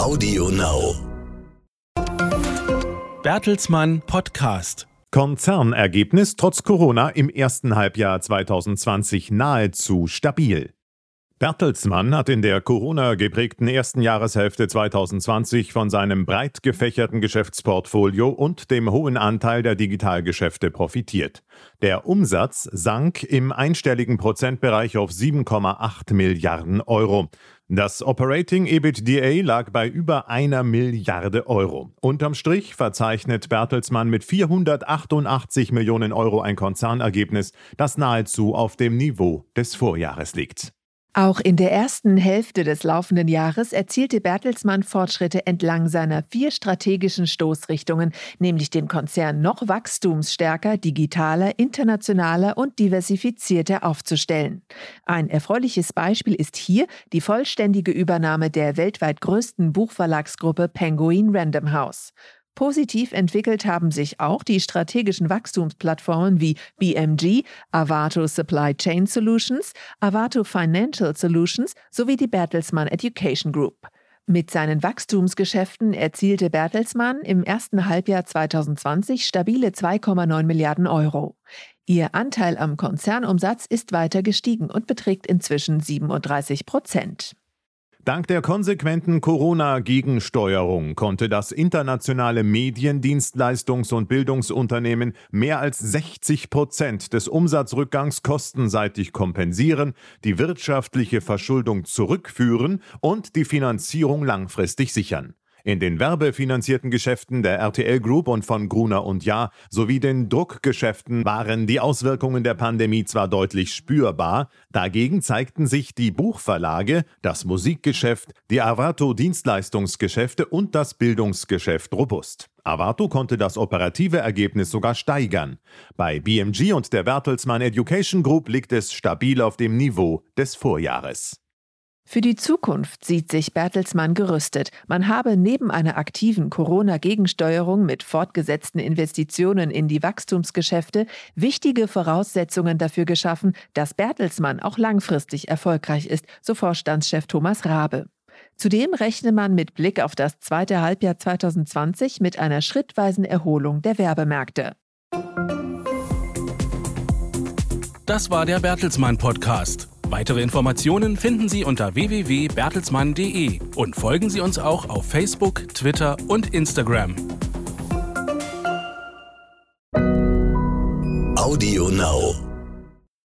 Audio Now. Bertelsmann Podcast. Konzernergebnis trotz Corona im ersten Halbjahr 2020 nahezu stabil. Bertelsmann hat in der Corona-geprägten ersten Jahreshälfte 2020 von seinem breit gefächerten Geschäftsportfolio und dem hohen Anteil der Digitalgeschäfte profitiert. Der Umsatz sank im einstelligen Prozentbereich auf 7,8 Milliarden Euro. Das Operating EBITDA lag bei über einer Milliarde Euro. Unterm Strich verzeichnet Bertelsmann mit 488 Millionen Euro ein Konzernergebnis, das nahezu auf dem Niveau des Vorjahres liegt. Auch in der ersten Hälfte des laufenden Jahres erzielte Bertelsmann Fortschritte entlang seiner vier strategischen Stoßrichtungen, nämlich den Konzern noch wachstumsstärker, digitaler, internationaler und diversifizierter aufzustellen. Ein erfreuliches Beispiel ist hier die vollständige Übernahme der weltweit größten Buchverlagsgruppe Penguin Random House. Positiv entwickelt haben sich auch die strategischen Wachstumsplattformen wie BMG, Avato Supply Chain Solutions, Avato Financial Solutions sowie die Bertelsmann Education Group. Mit seinen Wachstumsgeschäften erzielte Bertelsmann im ersten Halbjahr 2020 stabile 2,9 Milliarden Euro. Ihr Anteil am Konzernumsatz ist weiter gestiegen und beträgt inzwischen 37 Prozent. Dank der konsequenten Corona-Gegensteuerung konnte das internationale Mediendienstleistungs- und Bildungsunternehmen mehr als 60 Prozent des Umsatzrückgangs kostenseitig kompensieren, die wirtschaftliche Verschuldung zurückführen und die Finanzierung langfristig sichern. In den werbefinanzierten Geschäften der RTL Group und von Gruner und Jahr sowie den Druckgeschäften waren die Auswirkungen der Pandemie zwar deutlich spürbar, dagegen zeigten sich die Buchverlage, das Musikgeschäft, die Avato Dienstleistungsgeschäfte und das Bildungsgeschäft robust. Avato konnte das operative Ergebnis sogar steigern. Bei BMG und der Bertelsmann Education Group liegt es stabil auf dem Niveau des Vorjahres. Für die Zukunft sieht sich Bertelsmann gerüstet. Man habe neben einer aktiven Corona-Gegensteuerung mit fortgesetzten Investitionen in die Wachstumsgeschäfte wichtige Voraussetzungen dafür geschaffen, dass Bertelsmann auch langfristig erfolgreich ist, so Vorstandschef Thomas Rabe. Zudem rechne man mit Blick auf das zweite Halbjahr 2020 mit einer schrittweisen Erholung der Werbemärkte. Das war der Bertelsmann Podcast. Weitere Informationen finden Sie unter www.bertelsmann.de und folgen Sie uns auch auf Facebook, Twitter und Instagram. Audio Now.